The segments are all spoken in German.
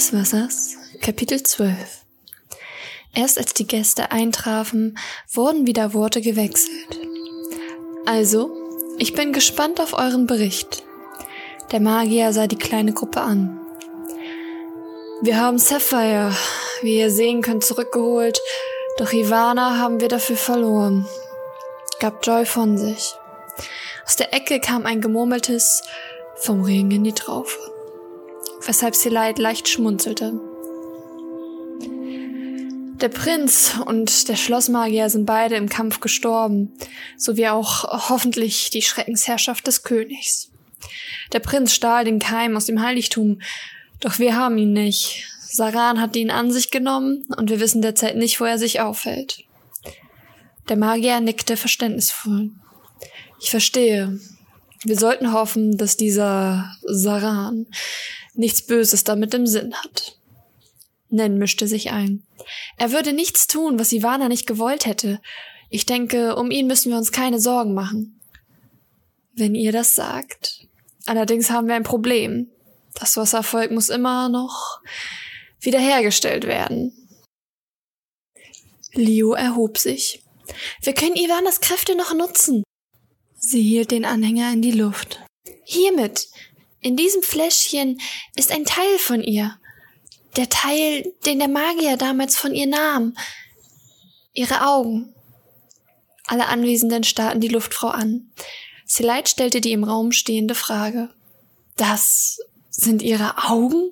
Des Wassers, Kapitel 12 Erst als die Gäste eintrafen, wurden wieder Worte gewechselt. Also, ich bin gespannt auf euren Bericht. Der Magier sah die kleine Gruppe an. Wir haben Sapphire, wie ihr sehen könnt, zurückgeholt, doch Ivana haben wir dafür verloren, gab Joy von sich. Aus der Ecke kam ein gemurmeltes vom Regen in die Traufe, weshalb sie leid leicht schmunzelte. Der Prinz und der Schlossmagier sind beide im Kampf gestorben, sowie auch hoffentlich die Schreckensherrschaft des Königs. Der Prinz stahl den Keim aus dem Heiligtum, doch wir haben ihn nicht. Saran hat ihn an sich genommen und wir wissen derzeit nicht, wo er sich aufhält. Der Magier nickte verständnisvoll. Ich verstehe. Wir sollten hoffen, dass dieser Saran nichts Böses damit im Sinn hat. Nen mischte sich ein. Er würde nichts tun, was Ivana nicht gewollt hätte. Ich denke, um ihn müssen wir uns keine Sorgen machen. Wenn ihr das sagt. Allerdings haben wir ein Problem. Das Wasservolk muss immer noch wiederhergestellt werden. Leo erhob sich. Wir können Ivanas Kräfte noch nutzen. Sie hielt den Anhänger in die Luft. Hiermit. In diesem Fläschchen ist ein Teil von ihr. Der Teil, den der Magier damals von ihr nahm. Ihre Augen. Alle Anwesenden starrten die Luftfrau an. Seleit stellte die im Raum stehende Frage. Das sind ihre Augen?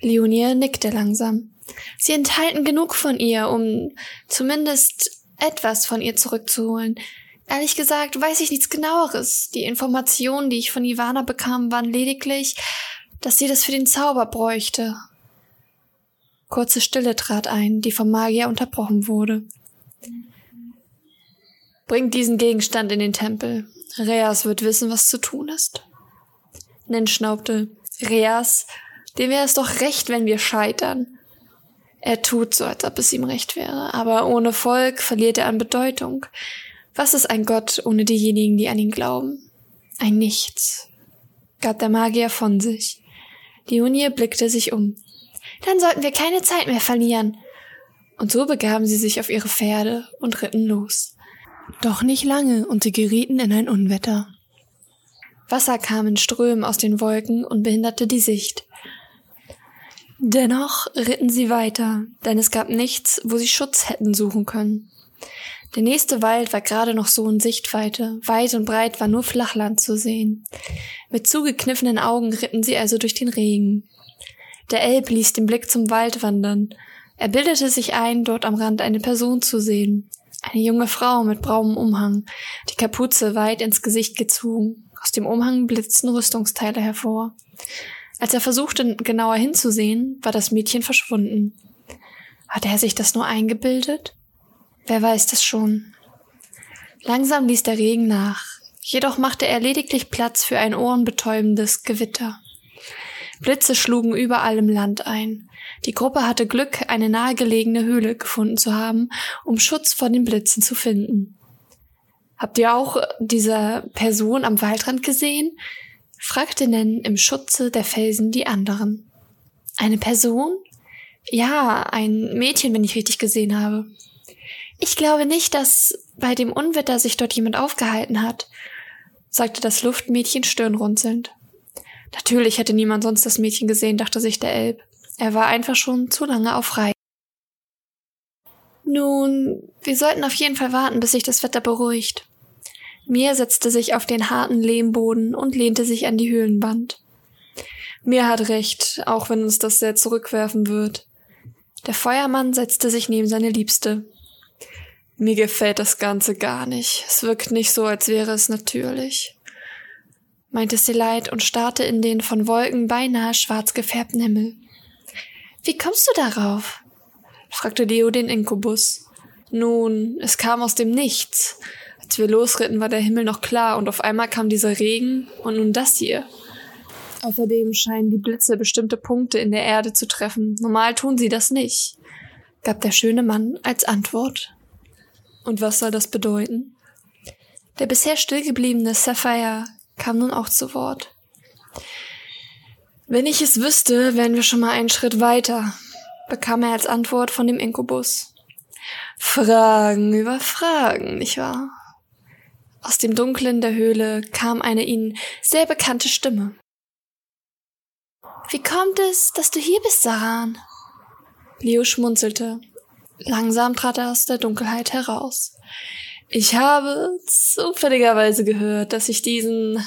Leonie nickte langsam. Sie enthalten genug von ihr, um zumindest etwas von ihr zurückzuholen. Ehrlich gesagt weiß ich nichts genaueres. Die Informationen, die ich von Ivana bekam, waren lediglich, dass sie das für den Zauber bräuchte. Kurze Stille trat ein, die vom Magier unterbrochen wurde. Bringt diesen Gegenstand in den Tempel. Reas wird wissen, was zu tun ist. Nen schnaubte. Reas, dem wäre es doch recht, wenn wir scheitern. Er tut so, als ob es ihm recht wäre, aber ohne Volk verliert er an Bedeutung. Was ist ein Gott ohne diejenigen, die an ihn glauben? Ein Nichts, gab der Magier von sich. Die Unie blickte sich um. Dann sollten wir keine Zeit mehr verlieren. Und so begaben sie sich auf ihre Pferde und ritten los. Doch nicht lange, und sie gerieten in ein Unwetter. Wasser kam in Strömen aus den Wolken und behinderte die Sicht. Dennoch ritten sie weiter, denn es gab nichts, wo sie Schutz hätten suchen können. Der nächste Wald war gerade noch so in Sichtweite, weit und breit war nur Flachland zu sehen. Mit zugekniffenen Augen ritten sie also durch den Regen. Der Elb ließ den Blick zum Wald wandern. Er bildete sich ein, dort am Rand eine Person zu sehen. Eine junge Frau mit braunem Umhang, die Kapuze weit ins Gesicht gezogen. Aus dem Umhang blitzten Rüstungsteile hervor. Als er versuchte, genauer hinzusehen, war das Mädchen verschwunden. Hatte er sich das nur eingebildet? Wer weiß das schon. Langsam ließ der Regen nach. Jedoch machte er lediglich Platz für ein ohrenbetäubendes Gewitter. Blitze schlugen überall im Land ein. Die Gruppe hatte Glück, eine nahegelegene Höhle gefunden zu haben, um Schutz vor den Blitzen zu finden. Habt ihr auch diese Person am Waldrand gesehen? fragte Nen im Schutze der Felsen die anderen. Eine Person? Ja, ein Mädchen, wenn ich richtig gesehen habe. Ich glaube nicht, dass bei dem Unwetter sich dort jemand aufgehalten hat, sagte das Luftmädchen stirnrunzelnd. Natürlich hätte niemand sonst das Mädchen gesehen, dachte sich der Elb. Er war einfach schon zu lange auf Reisen. Nun, wir sollten auf jeden Fall warten, bis sich das Wetter beruhigt. Mir setzte sich auf den harten Lehmboden und lehnte sich an die Höhlenwand. Mir hat recht, auch wenn uns das sehr zurückwerfen wird. Der Feuermann setzte sich neben seine Liebste. Mir gefällt das Ganze gar nicht. Es wirkt nicht so, als wäre es natürlich meinte Seleit und starrte in den von Wolken beinahe schwarz gefärbten Himmel. Wie kommst du darauf? fragte Leo den Inkubus. Nun, es kam aus dem Nichts. Als wir losritten, war der Himmel noch klar und auf einmal kam dieser Regen und nun das hier. Außerdem scheinen die Blitze bestimmte Punkte in der Erde zu treffen. Normal tun sie das nicht, gab der schöne Mann als Antwort. Und was soll das bedeuten? Der bisher stillgebliebene Sapphire kam nun auch zu Wort. Wenn ich es wüsste, wären wir schon mal einen Schritt weiter, bekam er als Antwort von dem Inkubus. Fragen über Fragen, nicht wahr? Aus dem Dunklen der Höhle kam eine ihnen sehr bekannte Stimme. Wie kommt es, dass du hier bist, Saran? Leo schmunzelte. Langsam trat er aus der Dunkelheit heraus. Ich habe zufälligerweise gehört, dass ich diesen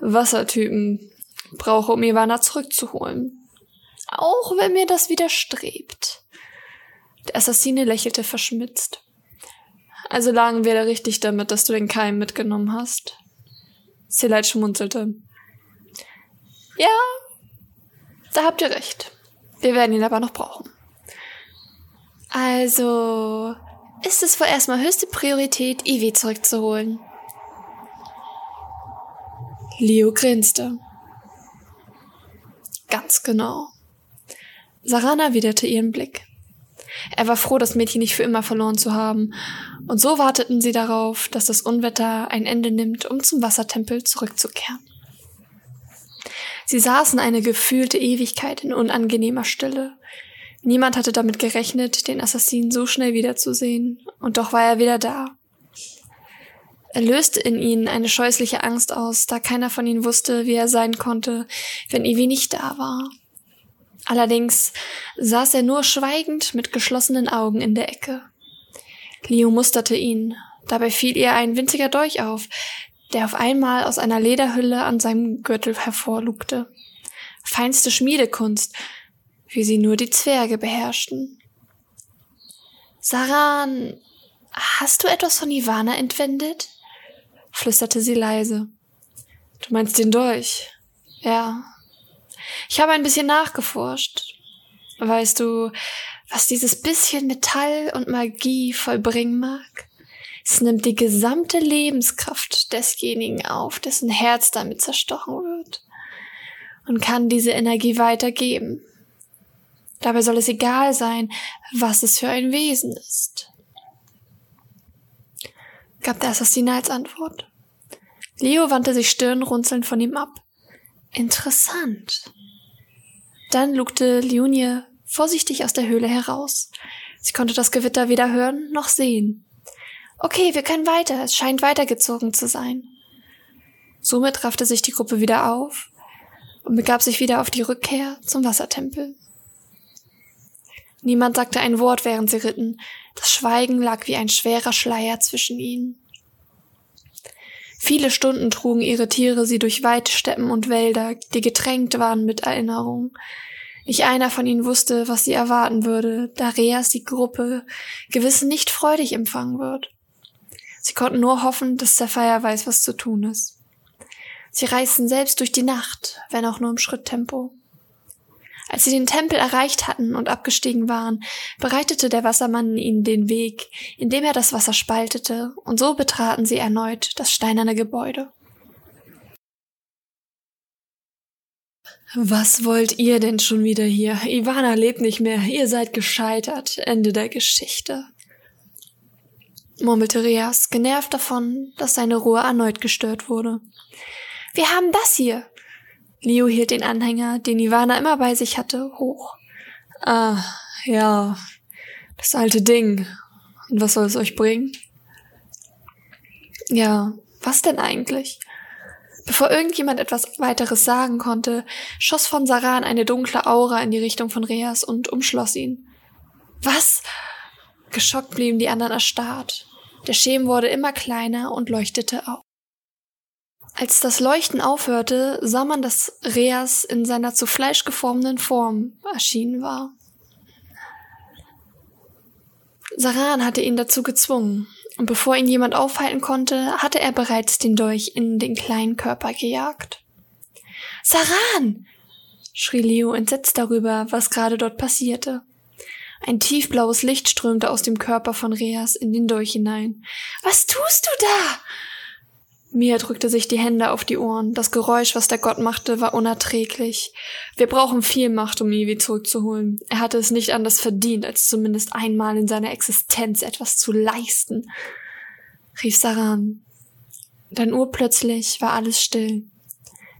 Wassertypen brauche, um Ivana zurückzuholen. Auch wenn mir das widerstrebt. Der Assassine lächelte verschmitzt. Also lagen wir da richtig damit, dass du den Keim mitgenommen hast. Selite schmunzelte. Ja, da habt ihr recht. Wir werden ihn aber noch brauchen. Also ist es wohl erstmal höchste Priorität, Ivy zurückzuholen. Leo grinste. Ganz genau. Sarana erwiderte ihren Blick. Er war froh, das Mädchen nicht für immer verloren zu haben, und so warteten sie darauf, dass das Unwetter ein Ende nimmt, um zum Wassertempel zurückzukehren. Sie saßen eine gefühlte Ewigkeit in unangenehmer Stille. Niemand hatte damit gerechnet, den Assassinen so schnell wiederzusehen, und doch war er wieder da. Er löste in ihnen eine scheußliche Angst aus, da keiner von ihnen wusste, wie er sein konnte, wenn Ivy nicht da war. Allerdings saß er nur schweigend mit geschlossenen Augen in der Ecke. Leo musterte ihn. Dabei fiel ihr ein winziger Dolch auf, der auf einmal aus einer Lederhülle an seinem Gürtel hervorlugte. Feinste Schmiedekunst, wie sie nur die Zwerge beherrschten. Saran, hast du etwas von Ivana entwendet? flüsterte sie leise. Du meinst den Dolch? Ja. Ich habe ein bisschen nachgeforscht. Weißt du, was dieses bisschen Metall und Magie vollbringen mag? Es nimmt die gesamte Lebenskraft desjenigen auf, dessen Herz damit zerstochen wird und kann diese Energie weitergeben. Dabei soll es egal sein, was es für ein Wesen ist. Gab der Assassine als Antwort. Leo wandte sich stirnrunzelnd von ihm ab. Interessant. Dann lugte Liunie vorsichtig aus der Höhle heraus. Sie konnte das Gewitter weder hören noch sehen. Okay, wir können weiter. Es scheint weitergezogen zu sein. Somit raffte sich die Gruppe wieder auf und begab sich wieder auf die Rückkehr zum Wassertempel. Niemand sagte ein Wort, während sie ritten. Das Schweigen lag wie ein schwerer Schleier zwischen ihnen. Viele Stunden trugen ihre Tiere sie durch weite Steppen und Wälder, die getränkt waren mit Erinnerungen. Nicht einer von ihnen wusste, was sie erwarten würde, da Reas die Gruppe gewiss nicht freudig empfangen wird. Sie konnten nur hoffen, dass Sapphire weiß, was zu tun ist. Sie reisten selbst durch die Nacht, wenn auch nur im Schritttempo. Als sie den Tempel erreicht hatten und abgestiegen waren, bereitete der Wassermann ihnen den Weg, indem er das Wasser spaltete, und so betraten sie erneut das steinerne Gebäude. Was wollt ihr denn schon wieder hier? Ivana lebt nicht mehr, ihr seid gescheitert. Ende der Geschichte murmelte Rias, genervt davon, dass seine Ruhe erneut gestört wurde. Wir haben das hier. Leo hielt den Anhänger, den Ivana immer bei sich hatte, hoch. Ah, ja, das alte Ding. Und was soll es euch bringen? Ja, was denn eigentlich? Bevor irgendjemand etwas weiteres sagen konnte, schoss von Saran eine dunkle Aura in die Richtung von Reas und umschloss ihn. Was? Geschockt blieben die anderen erstarrt. Der Schemen wurde immer kleiner und leuchtete auf. Als das Leuchten aufhörte, sah man, dass Reas in seiner zu Fleisch geformten Form erschienen war. Saran hatte ihn dazu gezwungen, und bevor ihn jemand aufhalten konnte, hatte er bereits den Dolch in den kleinen Körper gejagt. Saran! schrie Leo entsetzt darüber, was gerade dort passierte. Ein tiefblaues Licht strömte aus dem Körper von Reas in den Dolch hinein. Was tust du da? Mia drückte sich die Hände auf die Ohren. Das Geräusch, was der Gott machte, war unerträglich. Wir brauchen viel Macht, um Ivi zurückzuholen. Er hatte es nicht anders verdient, als zumindest einmal in seiner Existenz etwas zu leisten, rief Saran. Dann urplötzlich war alles still.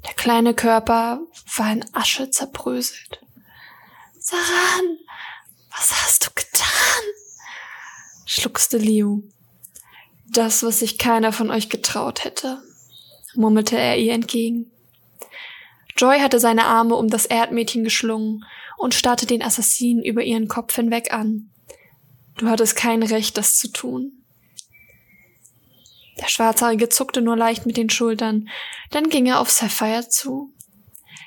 Der kleine Körper war in Asche zerbröselt. Saran, was hast du getan? schluckste Leo. Das, was sich keiner von euch getraut hätte, murmelte er ihr entgegen. Joy hatte seine Arme um das Erdmädchen geschlungen und starrte den Assassinen über ihren Kopf hinweg an. Du hattest kein Recht, das zu tun. Der Schwarzhaarige zuckte nur leicht mit den Schultern, dann ging er auf Sapphire zu.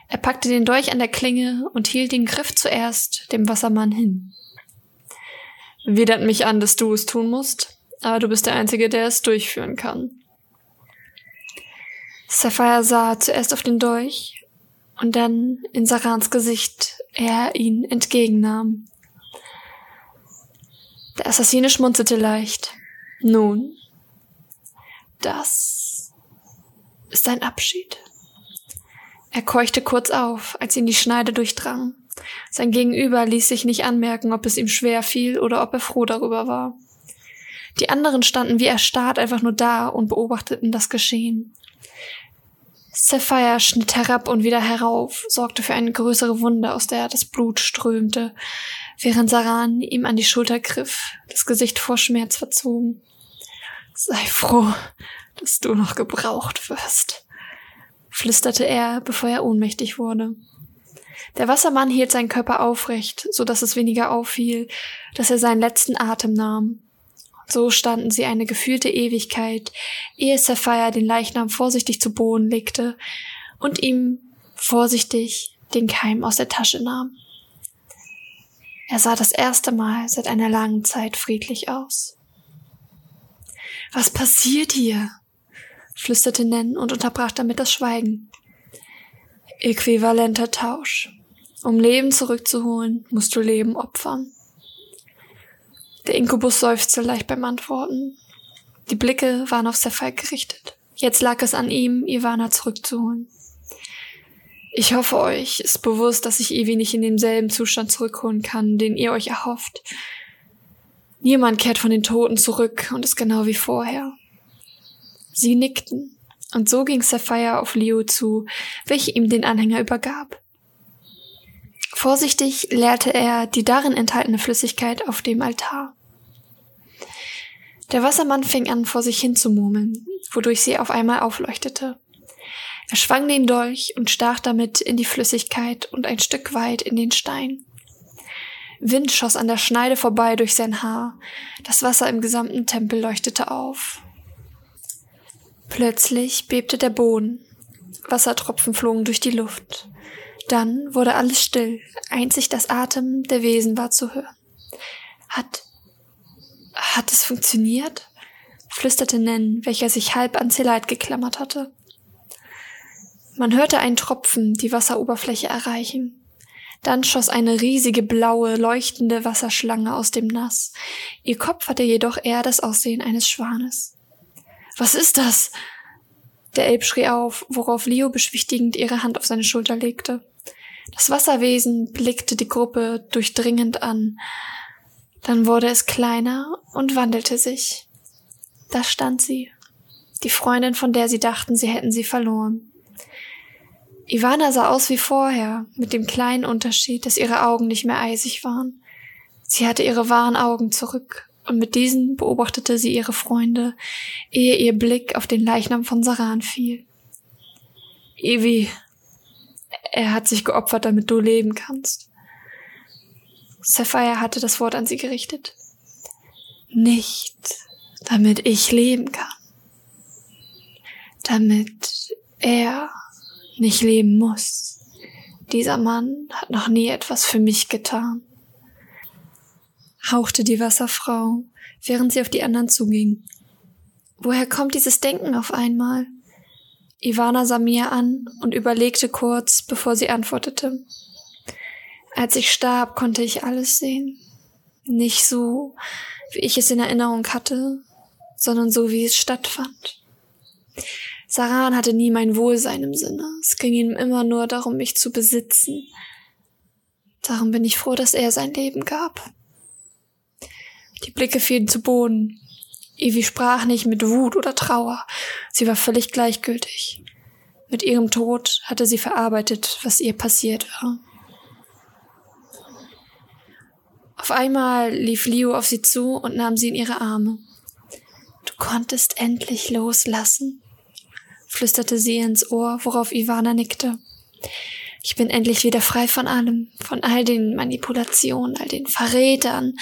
Er packte den Dolch an der Klinge und hielt den Griff zuerst dem Wassermann hin. Widert mich an, dass du es tun musst, aber du bist der Einzige, der es durchführen kann. Sapphire sah zuerst auf den Dolch und dann in Sarans Gesicht, er ihn entgegennahm. Der Assassine schmunzelte leicht. Nun, das ist ein Abschied. Er keuchte kurz auf, als ihn die Schneide durchdrang. Sein Gegenüber ließ sich nicht anmerken, ob es ihm schwer fiel oder ob er froh darüber war. Die anderen standen wie erstarrt einfach nur da und beobachteten das Geschehen. Sapphire schnitt herab und wieder herauf, sorgte für eine größere Wunde, aus der das Blut strömte, während Saran ihm an die Schulter griff, das Gesicht vor Schmerz verzogen. Sei froh, dass du noch gebraucht wirst flüsterte er, bevor er ohnmächtig wurde. Der Wassermann hielt seinen Körper aufrecht, so dass es weniger auffiel, dass er seinen letzten Atem nahm. So standen sie eine gefühlte Ewigkeit, ehe Sapphire den Leichnam vorsichtig zu Boden legte und ihm vorsichtig den Keim aus der Tasche nahm. Er sah das erste Mal seit einer langen Zeit friedlich aus. Was passiert hier? flüsterte Nen und unterbrach damit das Schweigen. Äquivalenter Tausch. Um Leben zurückzuholen, musst du Leben opfern. Der Inkubus seufzte leicht beim Antworten. Die Blicke waren auf Sapphire gerichtet. Jetzt lag es an ihm, Ivana zurückzuholen. Ich hoffe, euch ist bewusst, dass ich Evi nicht in demselben Zustand zurückholen kann, den ihr euch erhofft. Niemand kehrt von den Toten zurück und ist genau wie vorher. Sie nickten, und so ging Sapphire auf Leo zu, welche ihm den Anhänger übergab. Vorsichtig leerte er die darin enthaltene Flüssigkeit auf dem Altar. Der Wassermann fing an, vor sich hin zu murmeln, wodurch sie auf einmal aufleuchtete. Er schwang den Dolch und stach damit in die Flüssigkeit und ein Stück weit in den Stein. Wind schoss an der Schneide vorbei durch sein Haar. Das Wasser im gesamten Tempel leuchtete auf. Plötzlich bebte der Boden. Wassertropfen flogen durch die Luft. Dann wurde alles still, einzig das Atem der Wesen war zu hören. Hat, hat es funktioniert? flüsterte Nen, welcher sich halb an Zelite geklammert hatte. Man hörte einen Tropfen die Wasseroberfläche erreichen. Dann schoss eine riesige blaue, leuchtende Wasserschlange aus dem Nass. Ihr Kopf hatte jedoch eher das Aussehen eines Schwanes. Was ist das? Der Elb schrie auf, worauf Leo beschwichtigend ihre Hand auf seine Schulter legte. Das Wasserwesen blickte die Gruppe durchdringend an. Dann wurde es kleiner und wandelte sich. Da stand sie, die Freundin, von der sie dachten, sie hätten sie verloren. Ivana sah aus wie vorher, mit dem kleinen Unterschied, dass ihre Augen nicht mehr eisig waren. Sie hatte ihre wahren Augen zurück und mit diesen beobachtete sie ihre Freunde, ehe ihr Blick auf den Leichnam von Saran fiel. Evi, er hat sich geopfert, damit du leben kannst. Sapphire hatte das Wort an sie gerichtet. Nicht, damit ich leben kann. Damit er nicht leben muss. Dieser Mann hat noch nie etwas für mich getan hauchte die Wasserfrau, während sie auf die anderen zuging. Woher kommt dieses Denken auf einmal? Ivana sah Mia an und überlegte kurz, bevor sie antwortete. Als ich starb, konnte ich alles sehen. Nicht so, wie ich es in Erinnerung hatte, sondern so, wie es stattfand. Saran hatte nie mein Wohlsein im Sinne. Es ging ihm immer nur darum, mich zu besitzen. Darum bin ich froh, dass er sein Leben gab. Die Blicke fielen zu Boden. Evie sprach nicht mit Wut oder Trauer. Sie war völlig gleichgültig. Mit ihrem Tod hatte sie verarbeitet, was ihr passiert war. Auf einmal lief Liu auf sie zu und nahm sie in ihre Arme. Du konntest endlich loslassen, flüsterte sie ins Ohr, worauf Ivana nickte. Ich bin endlich wieder frei von allem, von all den Manipulationen, all den Verrätern,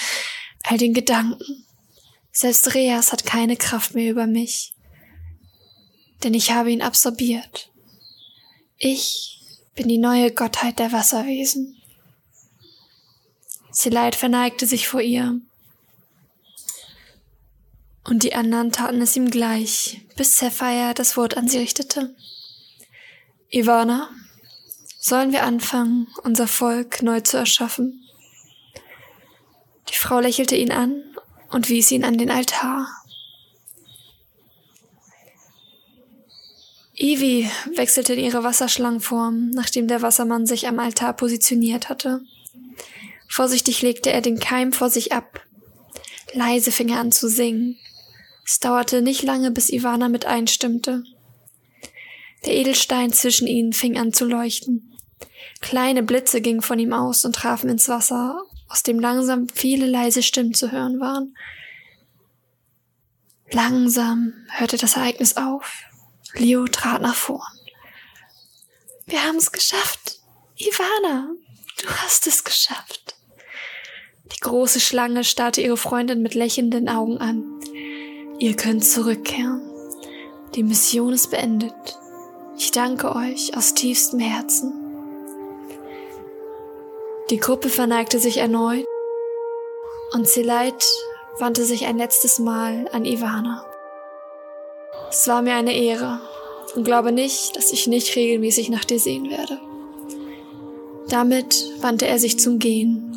all den Gedanken. Selbst Reas hat keine Kraft mehr über mich, denn ich habe ihn absorbiert. Ich bin die neue Gottheit der Wasserwesen. Seleit verneigte sich vor ihr. Und die anderen taten es ihm gleich, bis Sapphire das Wort an sie richtete. Ivana, sollen wir anfangen, unser Volk neu zu erschaffen? Die Frau lächelte ihn an und wies ihn an den Altar. Ivy wechselte in ihre Wasserschlangenform, nachdem der Wassermann sich am Altar positioniert hatte. Vorsichtig legte er den Keim vor sich ab. Leise fing er an zu singen. Es dauerte nicht lange, bis Ivana mit einstimmte. Der Edelstein zwischen ihnen fing an zu leuchten. Kleine Blitze gingen von ihm aus und trafen ins Wasser, aus dem langsam viele leise Stimmen zu hören waren. Langsam hörte das Ereignis auf. Leo trat nach vorn. Wir haben es geschafft. Ivana, du hast es geschafft. Die große Schlange starrte ihre Freundin mit lächelnden Augen an. Ihr könnt zurückkehren. Die Mission ist beendet. Ich danke euch aus tiefstem Herzen. Die Gruppe verneigte sich erneut und Zeleit wandte sich ein letztes Mal an Ivana. Es war mir eine Ehre und glaube nicht, dass ich nicht regelmäßig nach dir sehen werde. Damit wandte er sich zum Gehen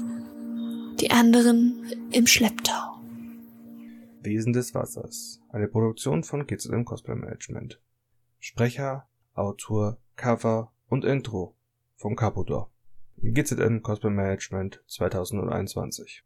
die anderen im Schlepptau. Wesen des Wassers. Eine Produktion von GZM Cosplay Management. Sprecher, Autor, Cover und Intro von Capodor. GZM Cosplay Management 2021